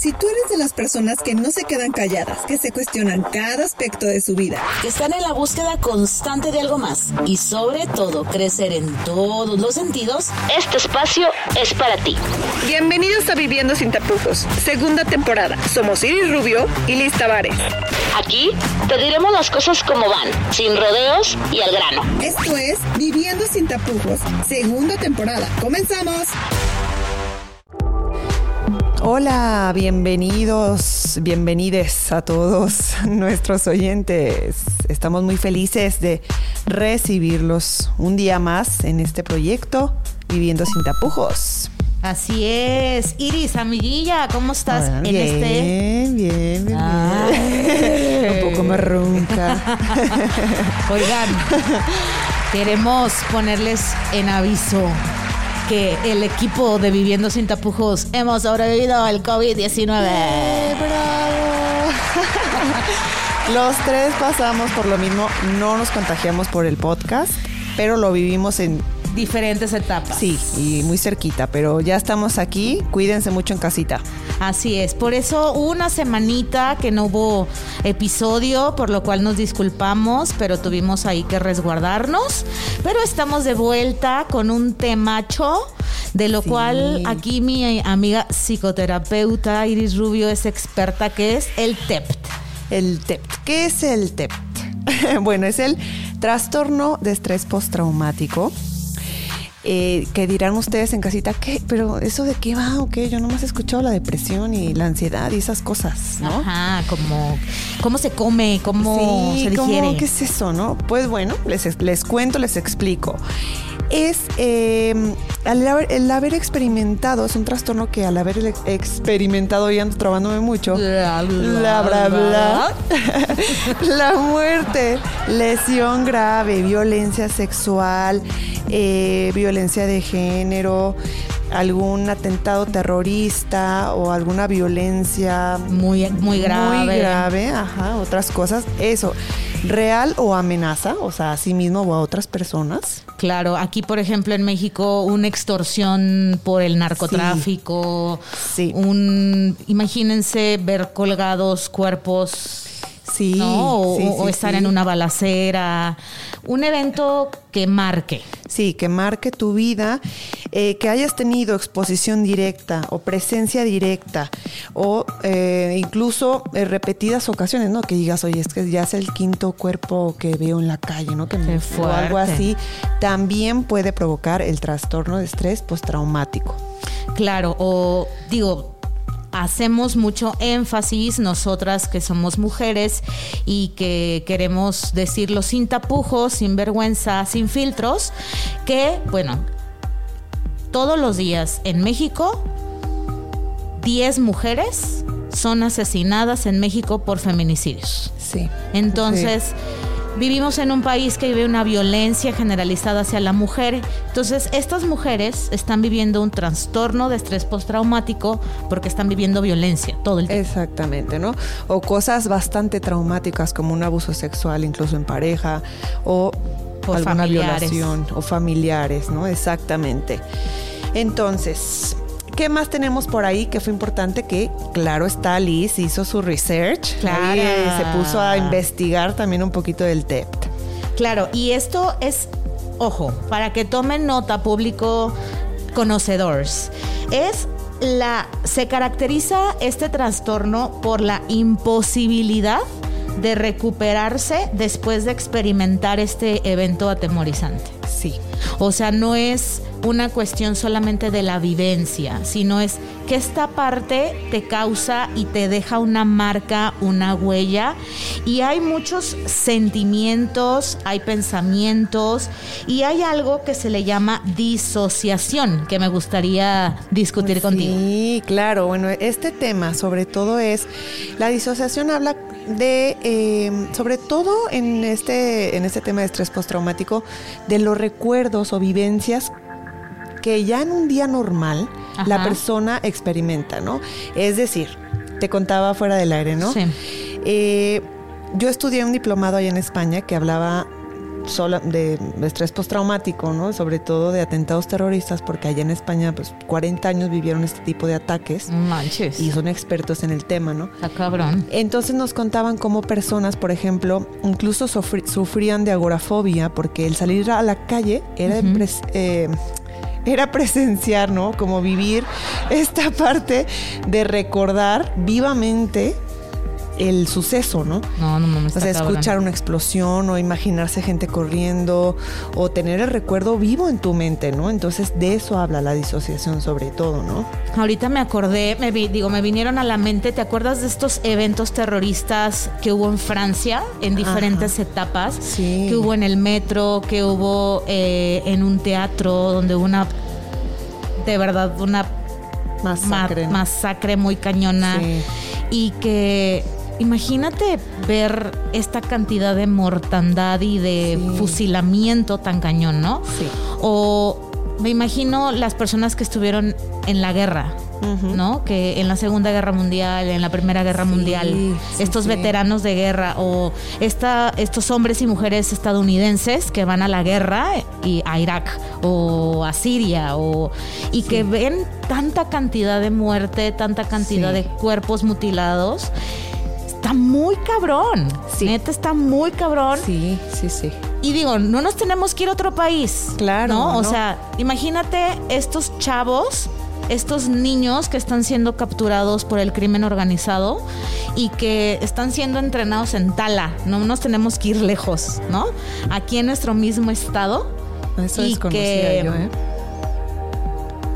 Si tú eres de las personas que no se quedan calladas, que se cuestionan cada aspecto de su vida, que están en la búsqueda constante de algo más y sobre todo crecer en todos los sentidos, este espacio es para ti. bienvenidos a Viviendo sin tapujos, segunda temporada. Somos Iris Rubio y Liz Tavares. Aquí te diremos las cosas como van, sin rodeos y al grano. Esto es Viviendo sin tapujos, segunda temporada. ¡Comenzamos! Hola, bienvenidos, bienvenides a todos nuestros oyentes. Estamos muy felices de recibirlos un día más en este proyecto Viviendo sin tapujos. Así es. Iris, amiguilla, ¿cómo estás Hola, en bien, este? Bien, bien, Ah. bien. Un poco más ronca. Oigan, queremos ponerles en aviso que el equipo de Viviendo sin tapujos hemos sobrevivido al COVID-19. ¡Eh, bravo! Los tres pasamos por lo mismo, no nos contagiamos por el podcast, pero lo vivimos en Diferentes etapas. Sí, y muy cerquita, pero ya estamos aquí. Cuídense mucho en casita. Así es, por eso una semanita que no hubo episodio, por lo cual nos disculpamos, pero tuvimos ahí que resguardarnos. Pero estamos de vuelta con un temacho, de lo Sí. cual aquí mi amiga psicoterapeuta Iris Rubio es experta, que es el TEPT. El TEPT. ¿Qué es el TEPT? bueno, es el trastorno de estrés postraumático. Eh, que dirán ustedes en casita, ¿qué? ¿Pero eso de qué va o qué? Yo nomás he escuchado la depresión y la ansiedad y esas cosas, ¿no? Ajá, como cómo se come, cómo sí, se ¿cómo? digiere. ¿qué es eso, no? Pues bueno, les, les cuento, les explico. Es eh, al haber- el haber experimentado, es un trastorno que al haber experimentado, y ando trabándome mucho, bla, bla, bla. la muerte, lesión grave, violencia sexual, eh, violencia de género, algún atentado terrorista o alguna violencia Muy, muy grave. muy grave, ajá, otras cosas, eso, real o amenaza, o sea, a sí mismo o a otras personas. Claro, aquí por ejemplo en México una extorsión por el narcotráfico, Sí. un imagínense ver colgados cuerpos, Sí, ¿no? O, sí, o estar sí. en una balacera, un evento que marque. Sí, que marque tu vida, eh, que hayas tenido exposición directa o presencia directa o eh, incluso eh, repetidas ocasiones, ¿no? Que digas, oye, es que ya es el quinto cuerpo que veo en la calle, ¿no? Que me, o algo así, también puede provocar el trastorno de estrés postraumático. Claro, o digo, hacemos mucho énfasis nosotras que somos mujeres y que queremos decirlo sin tapujos, sin vergüenza, sin filtros, que bueno, todos los días en México 10 mujeres son asesinadas en México por feminicidios. Sí. Entonces, vivimos en un país que vive una violencia generalizada hacia la mujer. Entonces, estas mujeres están viviendo un trastorno de estrés postraumático porque están viviendo violencia todo el tiempo. Exactamente, ¿no? O cosas bastante traumáticas como un abuso sexual, incluso en pareja, o, O alguna familiares. violación, o familiares, ¿no? Exactamente. Entonces, ¿qué más tenemos por ahí que fue importante? Que, claro, está Liz, hizo su research. Claro. Eh, se puso a investigar también un poquito del TEPT. Claro, y esto es, ojo, para que tomen nota público conocedores, es la, se caracteriza este trastorno por la imposibilidad de recuperarse después de experimentar este evento atemorizante. Sí. O sea, no es una cuestión solamente de la vivencia, sino es que esta parte te causa y te deja una marca, una huella. Y hay muchos sentimientos, hay pensamientos y hay algo que se le llama disociación, que me gustaría discutir contigo. Sí, claro. Bueno, este tema sobre todo es, la disociación habla de, eh, sobre todo en este, en este tema de estrés postraumático, de los recuerdos o vivencias que ya en un día normal la persona experimenta, ¿no? Es decir, te contaba fuera del aire, ¿no? Sí. Eh, yo estudié un diplomado allá en España que hablaba sola, de estrés postraumático, ¿no? Sobre todo de atentados terroristas, porque allá en España, pues 40 años vivieron este tipo de ataques. Manches. Y son expertos en el tema, ¿no? Está cabrón. Entonces nos contaban cómo personas, por ejemplo, incluso sufrían de agorafobia, porque el salir a la calle era, eh, era presenciar, ¿no? Como vivir esta parte de recordar vivamente el suceso, ¿no? No, no mames. O sea, escuchar una explosión o imaginarse gente corriendo o tener el recuerdo vivo en tu mente, ¿no? Entonces de eso habla la disociación sobre todo, ¿no? Ahorita me acordé, me digo, me vinieron a la mente, ¿te acuerdas de estos eventos terroristas que hubo en Francia en diferentes etapas? Sí. Que hubo en el metro, que hubo eh, en un teatro donde hubo una, de verdad, una masacre, masacre muy cañona. Sí. Y que Imagínate ver esta cantidad de mortandad y de fusilamiento tan cañón, ¿no? Sí. O me imagino las personas que estuvieron en la guerra, ¿no? Que en la Segunda Guerra Mundial, en la Primera Guerra Mundial, estos veteranos de guerra o esta, estos hombres y mujeres estadounidenses que van a la guerra y a Irak o a Siria o y que ven tanta cantidad de muerte, tanta cantidad de cuerpos mutilados está muy cabrón. Sí. Neta, está muy cabrón. Sí, sí, sí. Y digo, no nos tenemos que ir a otro país. Claro. ¿no? O sea, imagínate estos chavos, estos niños que están siendo capturados por el crimen organizado y que están siendo entrenados en Tala. No nos tenemos que ir lejos, ¿no? Aquí en nuestro mismo estado. Eso y que, yo, ¿eh?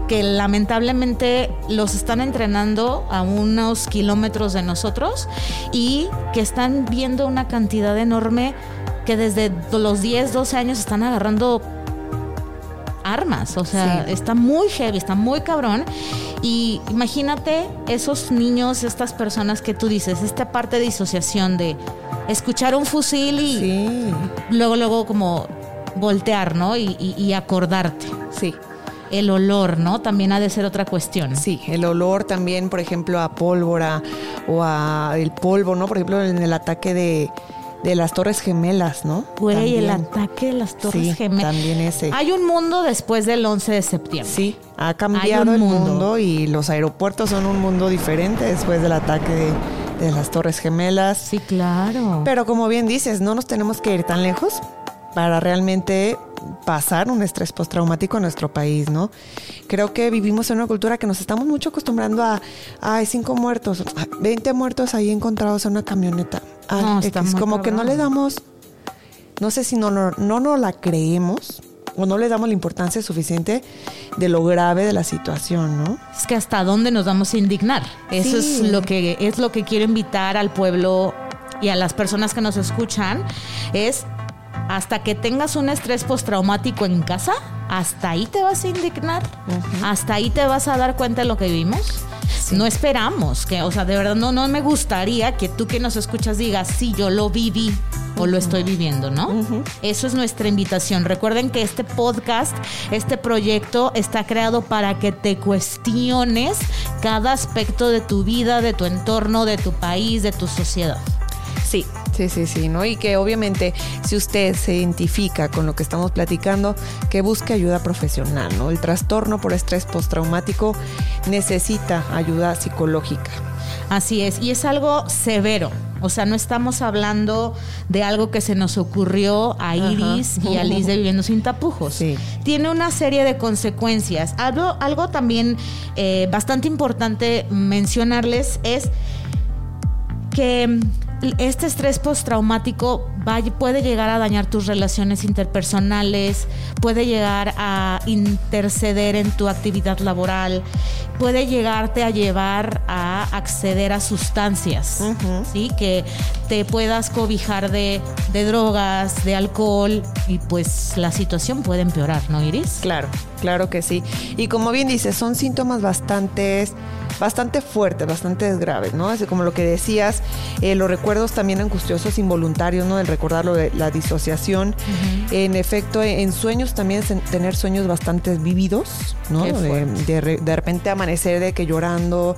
Que lamentablemente los están entrenando a unos kilómetros de nosotros y que están viendo una cantidad enorme que desde los 10, 12 años están agarrando armas, o sea, está muy heavy, está muy cabrón. Y imagínate esos niños, estas personas que tú dices, esta parte de disociación de escuchar un fusil y luego, luego como voltear, ¿no? Y, y acordarte. Sí el olor, ¿no? También ha de ser otra cuestión. Sí, el olor también, por ejemplo, a pólvora o a el polvo, ¿no? Por ejemplo, en el ataque de, las Torres Gemelas, ¿no? Güey, el ataque de las Torres Gemelas. También ese. Hay un mundo después del 11 de septiembre. Sí, ha cambiado el mundo. y los aeropuertos son un mundo diferente después del ataque de, de las Torres Gemelas. Sí, claro. Pero como bien dices, no nos tenemos que ir tan lejos para realmente pasar un estrés postraumático en nuestro país, ¿no? Creo que vivimos en una cultura que nos estamos mucho acostumbrando a, hay cinco muertos, 20 muertos ahí encontrados en una camioneta. no, como que no le damos, no sé si no, no, no la creemos o no le damos la importancia suficiente de lo grave de la situación, ¿no? Es que hasta dónde nos vamos a indignar. Eso es lo que es lo que quiero invitar al pueblo y a las personas que nos escuchan es hasta que tengas un estrés postraumático en casa, hasta ahí te vas a indignar, hasta ahí te vas a dar cuenta de lo que vivimos. No esperamos que, o sea, de verdad no, no me gustaría que tú que nos escuchas digas, sí, yo lo viví o lo estoy viviendo, ¿no? Eso es nuestra invitación. Recuerden que este podcast, este proyecto está creado para que te cuestiones cada aspecto de tu vida, de tu entorno, de tu país, de tu sociedad. Sí, sí, sí, sí, ¿no? Y que obviamente si usted se identifica con lo que estamos platicando, que busque ayuda profesional, ¿no? El trastorno por estrés postraumático necesita ayuda psicológica. Así es, y es algo severo. O sea, no estamos hablando de algo que se nos ocurrió a Iris y a Liz de Viviendo Sin Tapujos. Sí. Tiene una serie de consecuencias. Algo, algo también eh, bastante importante mencionarles es que este estrés postraumático puede llegar a dañar tus relaciones interpersonales, puede llegar a interceder en tu actividad laboral, puede llegarte a llevar a acceder a sustancias, ¿sí? Que te puedas cobijar de, de drogas, de alcohol y pues la situación puede empeorar, ¿no, Iris? Claro, claro que sí. Y como bien dices, son síntomas bastante bastante fuertes, bastante graves, ¿no? Así como lo que decías, eh, los recuerdos también angustiosos involuntarios, ¿no? El recordarlo de la disociación. En efecto, en sueños también tener sueños bastante vividos, ¿no? De, de, repente amanecer de que llorando,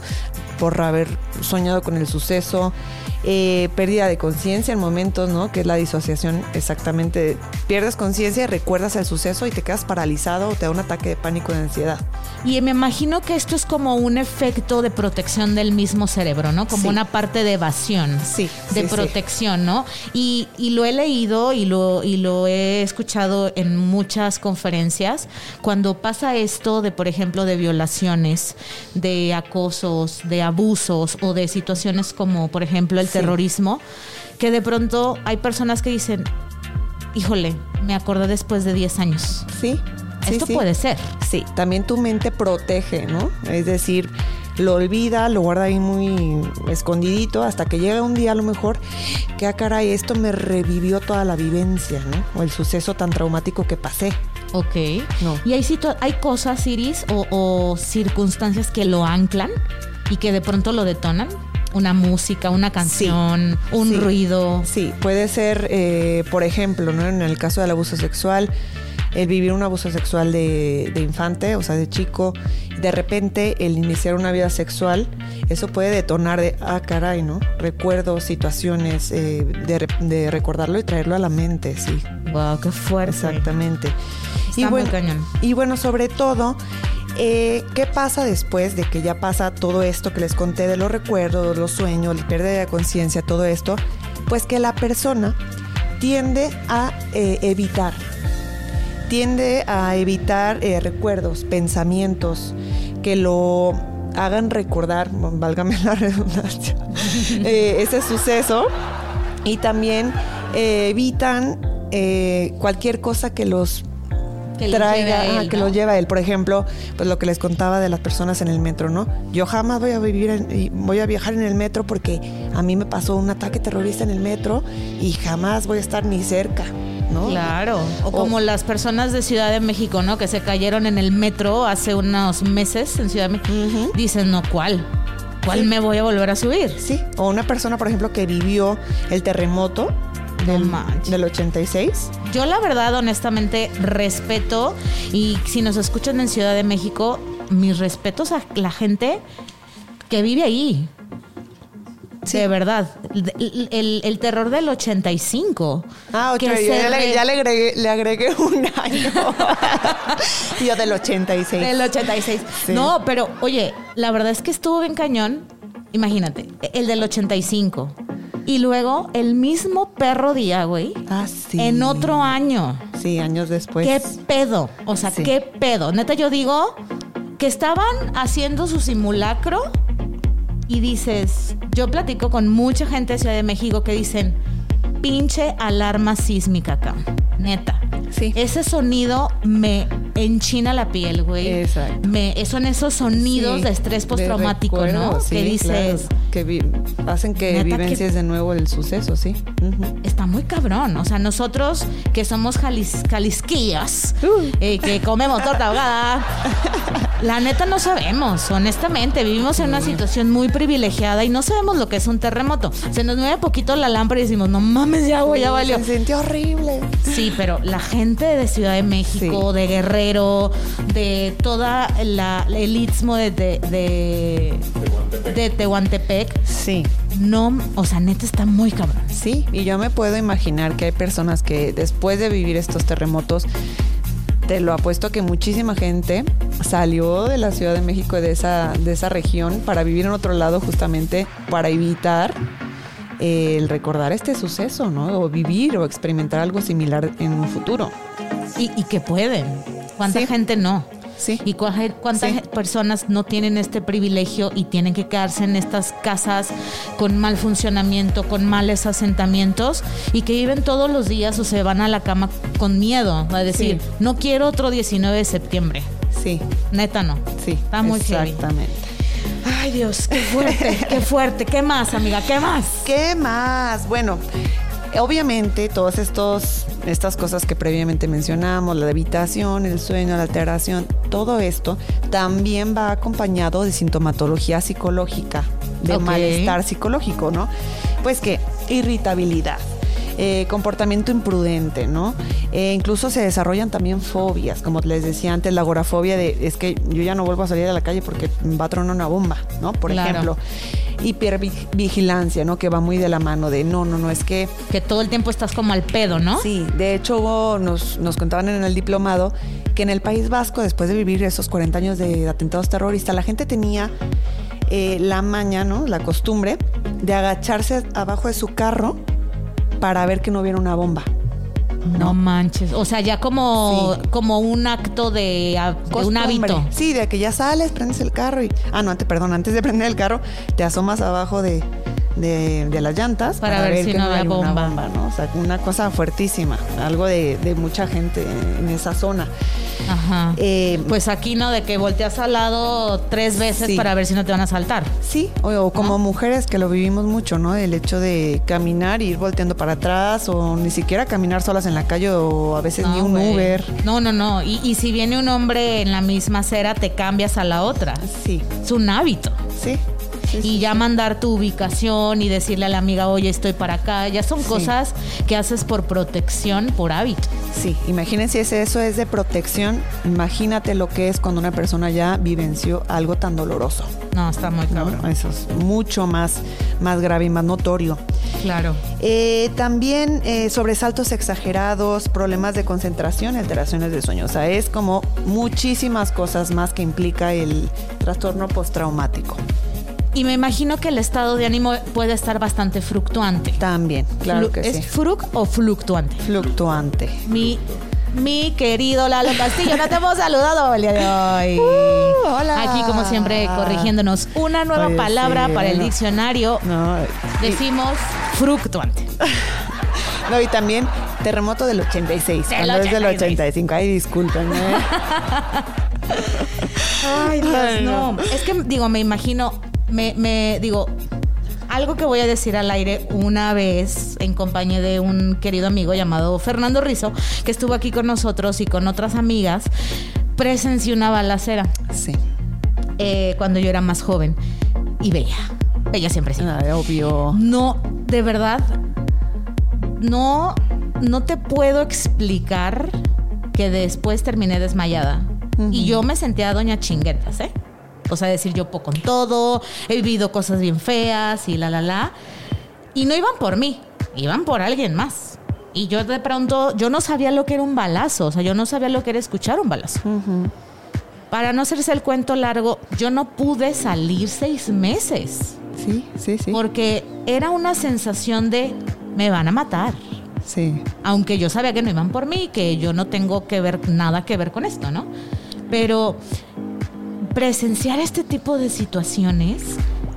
por haber soñado con el suceso, eh, pérdida de conciencia en momentos, ¿no? Que es la disociación exactamente. Pierdes conciencia, recuerdas el suceso y te quedas paralizado o te da un ataque de pánico de ansiedad. Y me imagino que esto es como un efecto de protección del mismo cerebro, ¿no? Como Sí. una parte de evasión. Sí, De sí, sí. protección, ¿no? Y, y lo he leído y lo, y lo he escuchado en muchas conferencias. Cuando pasa esto de, por ejemplo, de violaciones, de acosos, de abusos o de situaciones como, por ejemplo, el Sí. terrorismo, que de pronto hay personas que dicen, híjole, me acordé después de 10 años. Sí. sí, Esto sí. puede ser. Sí, también tu mente protege, ¿no? Es decir, lo olvida, lo guarda ahí muy escondidito hasta que llega un día a lo mejor que, ah, caray, esto me revivió toda la vivencia, ¿no? O el suceso tan traumático que pasé. Ok. No. Y hay, situ- hay cosas, Iris, o, o circunstancias que lo anclan y que de pronto lo detonan. Una música, una canción, un Sí. ruido. Sí, puede ser, eh, por ejemplo, ¿no? En el caso del abuso sexual, el vivir un abuso sexual de, de infante, o sea, de chico, de repente el iniciar una vida sexual, eso puede detonar de, ah, caray, ¿no? Recuerdos, situaciones, eh, de, de recordarlo y traerlo a la mente, sí, Wow, qué fuerte. exactamente. Está y, muy bueno, cañón. y bueno, sobre todo, eh, ¿qué pasa después de que ya pasa todo esto que les conté de los recuerdos, los sueños, la pérdida de conciencia, todo esto? Pues que la persona tiende a eh, evitar, tiende a evitar eh, recuerdos, pensamientos que lo hagan recordar, válgame la redundancia, ese suceso y también evitan cualquier cosa que los Que lo traiga, él, ajá, que ¿no? lo lleva él. Por ejemplo, pues lo que les contaba de las personas en el metro, ¿no? Yo jamás voy a vivir, en- voy a viajar en el metro porque a mí me pasó un ataque terrorista en el metro y jamás voy a estar ni cerca, ¿no? Claro. O como las personas de Ciudad de México, ¿no? Que se cayeron en el metro hace unos meses en Ciudad de México. Dicen, no, ¿cuál? ¿Cuál me voy a volver a subir? Sí, o una persona, por ejemplo, que vivió el terremoto del, manches. del 86. Yo la verdad, honestamente, respeto y si nos escuchan en Ciudad de México, mis respetos a la gente que vive ahí. De verdad. El, el- el terror del 85. Ah, otro, que yo ya, le, re- ya le agregué, le agregué un año. yo del 86. Del 86. Sí. No, pero oye, la verdad es que estuvo bien cañón. Imagínate, el del 85. Y luego el mismo perro día, güey. Ah, sí. En otro año. Sí, años después. ¿Qué pedo? O sea, Sí. ¿qué pedo? Neta, yo digo que estaban haciendo su simulacro y dices, yo platico con mucha gente de Ciudad de México que dicen, pinche alarma sísmica acá. Neta. Sí. Ese sonido me enchina la piel, güey. Exacto. Me, son esos sonidos Sí, de estrés postraumático, ¿no? sí, que dices, claro, que vi- hacen que vivencias de nuevo el suceso, sí. Está muy cabrón. O sea, nosotros que somos jalis, jalisquillas, Uh. eh, que comemos torta ahogada, la neta no sabemos, honestamente. Vivimos en una situación muy privilegiada y no sabemos lo que es un terremoto. Se nos mueve poquito la lámpara y decimos, no mames, ya, güey, ya valió. Se sintió horrible. Sí, pero la gente de Ciudad de México, Sí. de Guerrero, de toda la, el istmo de, de, de, de Tehuantepec, Sí. no, o sea, neta está muy cabrón. Sí, y yo me puedo imaginar que hay personas que después de vivir estos terremotos, te lo apuesto que muchísima gente salió de la Ciudad de México, de esa, de esa región, para vivir en otro lado justamente para evitar eh, el recordar este suceso, ¿no? O vivir o experimentar algo similar en un futuro. Y, y que pueden. ¿Cuánta Sí. gente no? Sí. ¿Y cuántas Sí. personas no tienen este privilegio y tienen que quedarse en estas casas con mal funcionamiento, con males asentamientos y que viven todos los días o se van a la cama con miedo? A decir, Sí. no quiero otro 19 de septiembre. Sí, Neta no. sí. Está muy heavy. Exactamente. Ay Dios, qué fuerte, qué fuerte. ¿Qué más, amiga? ¿Qué más? ¿Qué más? Bueno, obviamente todas estos, estas cosas que previamente mencionamos, la levitación, el sueño, la alteración, todo esto también va acompañado de sintomatología psicológica, de malestar psicológico, ¿no? Pues que irritabilidad. eh, comportamiento imprudente, ¿no? Eh, incluso se desarrollan también fobias, como les decía antes, la agorafobia de es que yo ya no vuelvo a salir a la calle porque va a tronar una bomba, ¿no? Por Claro. ejemplo. Hipervigilancia, ¿no? Que va muy de la mano de no, no, no, es que Que todo el tiempo estás como al pedo, ¿no? Sí, de hecho hubo- nos, nos contaban en el diplomado que en el País Vasco, después de vivir esos 40 años de atentados terroristas, la gente tenía eh, la maña, ¿no? La costumbre de agacharse abajo de su carro para ver que no hubiera una bomba. No manches. O sea, ya como, Sí. como un acto de, un hábito. Sí, de que ya sales, prendes el carro y... Ah, no, antes, perdón, antes de prender el carro, te asomas abajo de, de- de las llantas Para ver si que no había hay una bomba. ¿no? O sea, una cosa fuertísima, algo de, de mucha gente en esa zona. Ajá. Eh, Pues aquí, ¿no? De que volteas al lado tres veces Sí. para ver si no te van a saltar. Sí, o, o como mujeres que lo vivimos mucho, ¿no? El hecho de caminar, ir volteando para atrás o ni siquiera caminar solas en la calle o a veces ni No, un güey. Uber. No, no, no. Y, y si viene un hombre en la misma acera, te cambias a la otra. Sí, Es un hábito. sí. Sí. Y ya mandar tu ubicación y decirle a la amiga, oye, estoy para acá. Ya son cosas que haces por protección, por hábito. Sí, imagínense si eso es de protección, imagínate lo que es cuando una persona ya vivenció algo tan doloroso. No, está muy ¿no? cabrón. Eso es mucho más, más grave y más notorio. Claro. Eh, también eh, sobresaltos exagerados, problemas de concentración, alteraciones del sueño. O sea, es como muchísimas cosas más que implica el trastorno postraumático. Y me imagino que el estado de ánimo puede estar bastante fluctuante. También, claro Flu- que ¿Es sí. fruc o fluctuante? Fluctuante. Mi, mi querido Lalo Castillo, no te hemos saludado el día de hoy. Uh, hola. Aquí, como siempre, corrigiendo una nueva Oye, palabra sí, para el diccionario. No, y, Decimos fructuante. no, y también terremoto del 86. Del cuando es del 86. 85. Ay, discúlpenme. Ay, Dios, Ay, no. no. Es que, digo, me imagino, me, me digo, algo que voy a decir al aire una vez en compañía de un querido amigo llamado Fernando Rizo, que estuvo aquí con nosotros y con otras amigas, presencié una balacera Sí. eh, cuando yo era más joven y bella. Bella siempre sí. Obvio. No, de verdad, no, no te puedo explicar que después terminé desmayada. Y yo me sentía doña chinguetas, ¿eh? O sea, decir yo poco con todo, he vivido cosas bien feas y la, la, la. Y no iban por mí, iban por alguien más. Y yo de pronto, yo no sabía lo que era un balazo, o sea, yo no sabía lo que era escuchar un balazo. Para no hacerse el cuento largo, yo no pude salir seis meses. Sí, sí, sí. Porque era una sensación de me van a matar. Sí. Aunque yo sabía que no iban por mí, que yo no tengo que ver nada que ver con esto, ¿no? Pero presenciar este tipo de situaciones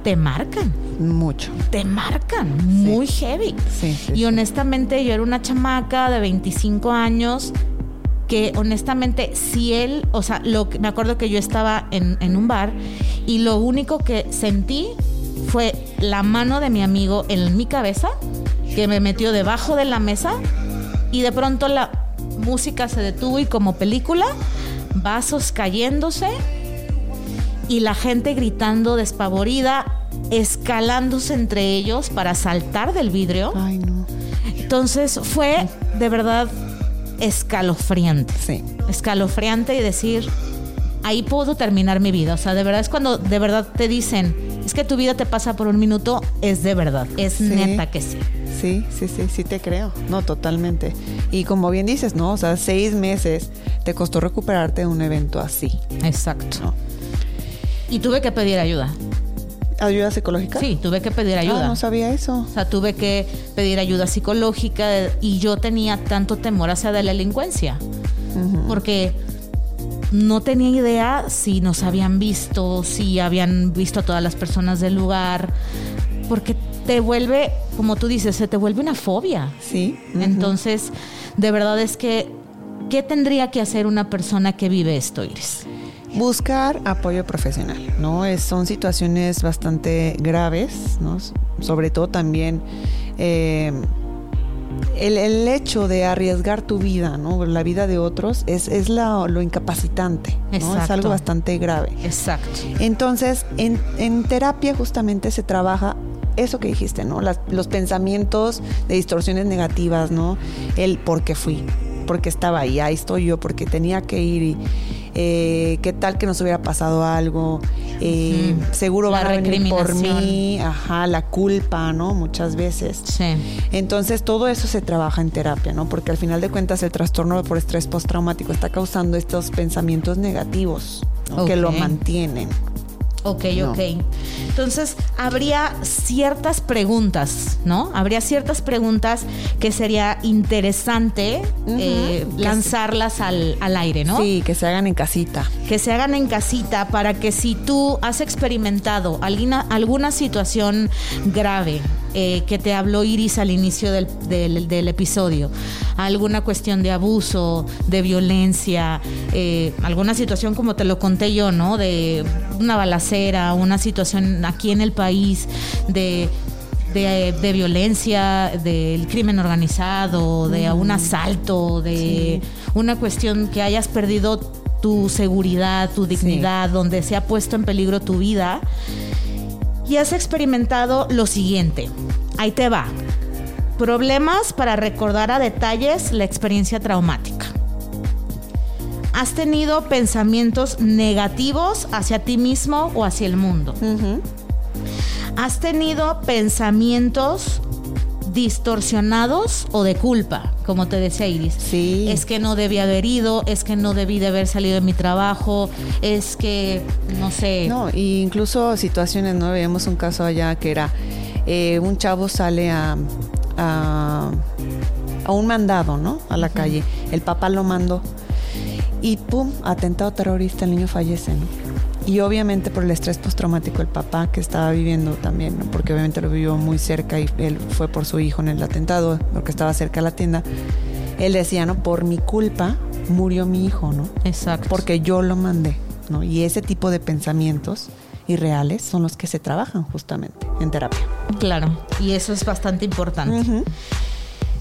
te marcan, Mucho. te marcan muy heavy. Sí, sí, y sí. honestamente yo era una chamaca de 25 años que honestamente si él, o sea, lo que- me acuerdo que yo estaba en, en un bar y lo único que sentí fue la mano de mi amigo en mi cabeza que me metió debajo de la mesa y de pronto la música se detuvo y como película, vasos cayéndose y la gente gritando despavorida, escalándose entre ellos para saltar del vidrio. Ay, no. Entonces fue de verdad escalofriante. Sí. Escalofriante y decir, ahí puedo terminar mi vida. O sea, de verdad es cuando de verdad te dicen, es que tu vida te pasa por un minuto, es de verdad. Es Sí. neta que sí. Sí, sí, sí, sí te creo. No, totalmente. Y como bien dices, ¿no? O sea, seis meses te costó recuperarte de un evento así. Exacto. ¿no? Y tuve que pedir ayuda. ¿Ayuda psicológica? Sí, tuve que pedir ayuda. Ah, no sabía eso. O sea, tuve que pedir ayuda psicológica y yo tenía tanto temor hacia la delincuencia. Porque no tenía idea si nos habían visto, si habían visto a todas las personas del lugar. Porque te vuelve, como tú dices, se te vuelve una fobia. Sí. Entonces, de verdad es que, ¿qué tendría que hacer una persona que vive esto, Iris? Buscar apoyo profesional, ¿no? Es, son situaciones bastante graves, ¿no? Sobre todo también eh, el, el hecho de arriesgar tu vida, ¿no? La vida de otros es, es la- lo incapacitante, ¿no? Es algo bastante grave. Exacto. Entonces, en, en terapia justamente se trabaja eso que dijiste, ¿no? los pensamientos de distorsiones negativas, ¿no? El por qué fui, porque estaba ahí, ahí estoy yo, porque tenía que ir y eh, qué tal que nos hubiera pasado algo, eh, seguro van a venir por mí, ajá, la culpa, ¿no? Muchas veces. Sí. Entonces todo eso se trabaja en terapia, ¿no? Porque al final de cuentas el trastorno por estrés postraumático está causando estos pensamientos negativos que lo mantienen. Ok, ok. Entonces, habría ciertas preguntas, ¿no? Habría ciertas preguntas que sería interesante eh, lanzarlas al, al, aire, ¿no? Sí, que se hagan en casita. Que se hagan en casita para que si tú has experimentado alguna, alguna situación grave, eh, que te habló Iris al inicio del, del, episodio, alguna cuestión de abuso, de violencia, eh, alguna situación como te lo conté yo, ¿no? De una balacera, una situación aquí en el país, de de, violencia, del crimen organizado, de un asalto, de una cuestión que hayas perdido tu seguridad, tu dignidad, donde se ha puesto en peligro tu vida y has experimentado lo siguiente. Ahí te va. Problemas para recordar a detalles la experiencia traumática. Has tenido pensamientos negativos hacia ti mismo o hacia el mundo. Has tenido pensamientos distorsionados o de culpa, como te decía Iris. Sí. Es que no debí haber ido, es que no debí de haber salido de mi trabajo, es que, no sé. No, incluso situaciones, ¿no? Veíamos un caso allá que era, eh, un chavo sale a, a, un mandado, ¿no? A la calle. El papá lo mandó. Y pum, atentado terrorista, el niño fallece, ¿no? Y obviamente por el estrés postraumático el papá que estaba viviendo también, porque obviamente lo vivió muy cerca y él fue por su hijo en el atentado, porque estaba cerca de la tienda. Él decía, ¿no? Por mi culpa murió mi hijo, ¿no? Exacto. Porque yo lo mandé, ¿no? Y ese tipo de pensamientos irreales son los que se trabajan justamente en terapia. Claro, y eso es bastante importante.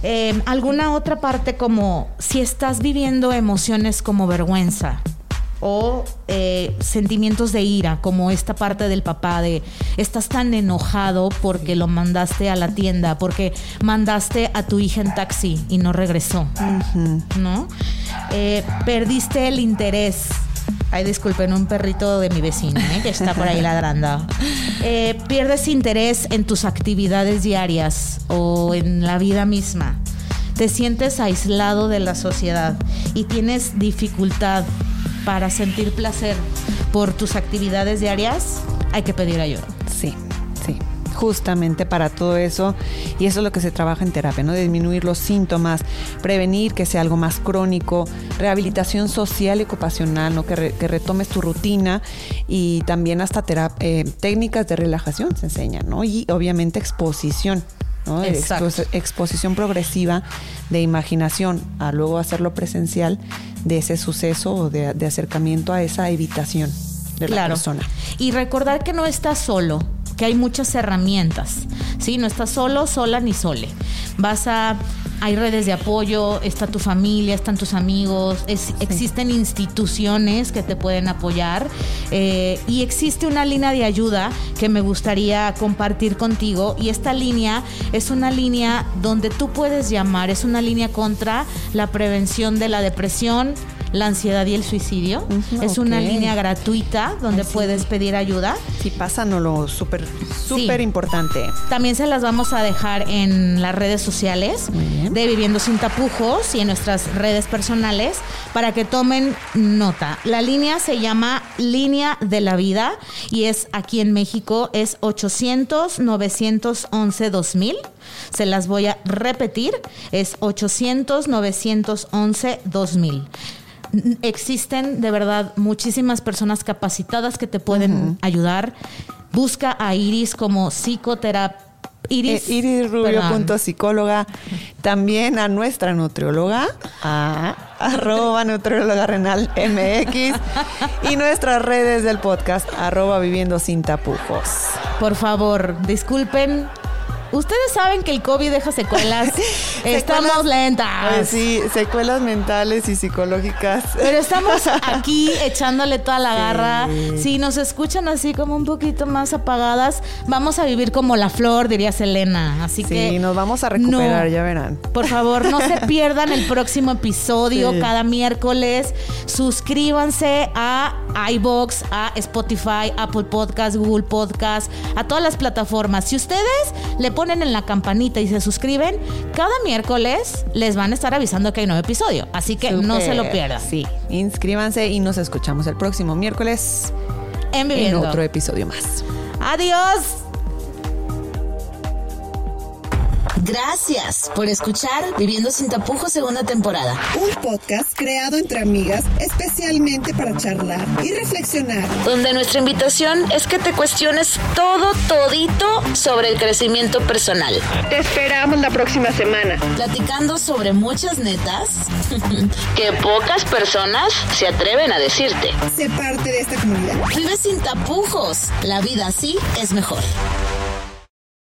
Eh, ¿Alguna otra parte como si estás viviendo emociones como vergüenza, o eh, sentimientos de ira, como esta parte del papá de estás tan enojado porque lo mandaste a la tienda, porque mandaste a tu hija en taxi y no regresó, ¿no? Eh, perdiste el interés. Ay, disculpen, un perrito de mi vecino, ¿eh? que está por ahí ladrando. pierdes interés en tus actividades diarias o en la vida misma. Te sientes aislado de la sociedad y tienes dificultad para sentir placer por tus actividades diarias, hay que pedir ayuda. Sí, sí justamente para todo eso y eso es lo que se trabaja en terapia, ¿no? Disminuir los síntomas, prevenir que sea algo más crónico, rehabilitación social y ocupacional, ¿no? Que, retomes tu rutina y también hasta eh, técnicas de relajación se enseñan, ¿no? Y obviamente exposición. ¿No? exposición progresiva de imaginación a luego hacerlo presencial de ese suceso o de, acercamiento a esa evitación de la persona. Y recordar que no estás solo, que hay muchas herramientas, ¿sí? No estás solo, sola ni sole. Vas a hay redes de apoyo, está tu familia, están tus amigos, existen instituciones que te pueden apoyar eh, y existe una línea de ayuda que me gustaría compartir contigo y esta línea es una línea donde tú puedes llamar, es una línea contra la prevención de la depresión, la ansiedad y el suicidio. es una línea gratuita donde puedes pedir ayuda. Si pasa, no lo súper, súper importante. También se las vamos a dejar en las redes sociales de Viviendo Sin Tapujos y en nuestras redes personales para que tomen nota. La línea se llama Línea de la Vida y es aquí en México, es 800 911 2000. Se las voy a repetir, es 800 911 2000 existen de verdad muchísimas personas capacitadas que te pueden ayudar. Busca a Iris como psicoterapeuta. Iris, eh, Rubio psicóloga, también a nuestra nutrióloga, a arroba nutrióloga renal MX y nuestras redes del podcast, arroba viviendo sin tapujos. Por favor, disculpen Ustedes saben que el COVID deja secuelas. estamos Secuelas- lentas. Pues sí, secuelas mentales y psicológicas. Pero estamos aquí echándole toda la garra. Si nos escuchan así como un poquito más apagadas, vamos a vivir como la flor, diría Selena. Así que. Sí, nos vamos a recuperar, no. ya verán. Por favor, no se pierdan el próximo episodio Sí. cada miércoles. Suscríbanse a iBox, a Spotify, Apple Podcast, Google Podcast, a todas las plataformas. Si ustedes le ponen en la campanita y se suscriben, cada miércoles les van a estar avisando que hay nuevo episodio. Así que no se lo pierdan. Sí, inscríbanse y nos escuchamos el próximo miércoles En en otro episodio más. Adiós. Gracias por escuchar Viviendo sin tapujos segunda temporada. Un podcast creado entre amigas especialmente para charlar y reflexionar. Donde nuestra invitación es que te cuestiones todo, todito sobre el crecimiento personal. Te esperamos la próxima semana. Platicando sobre muchas netas que pocas personas se atreven a decirte. Sé parte de esta comunidad. Vive sin tapujos. La vida así es mejor.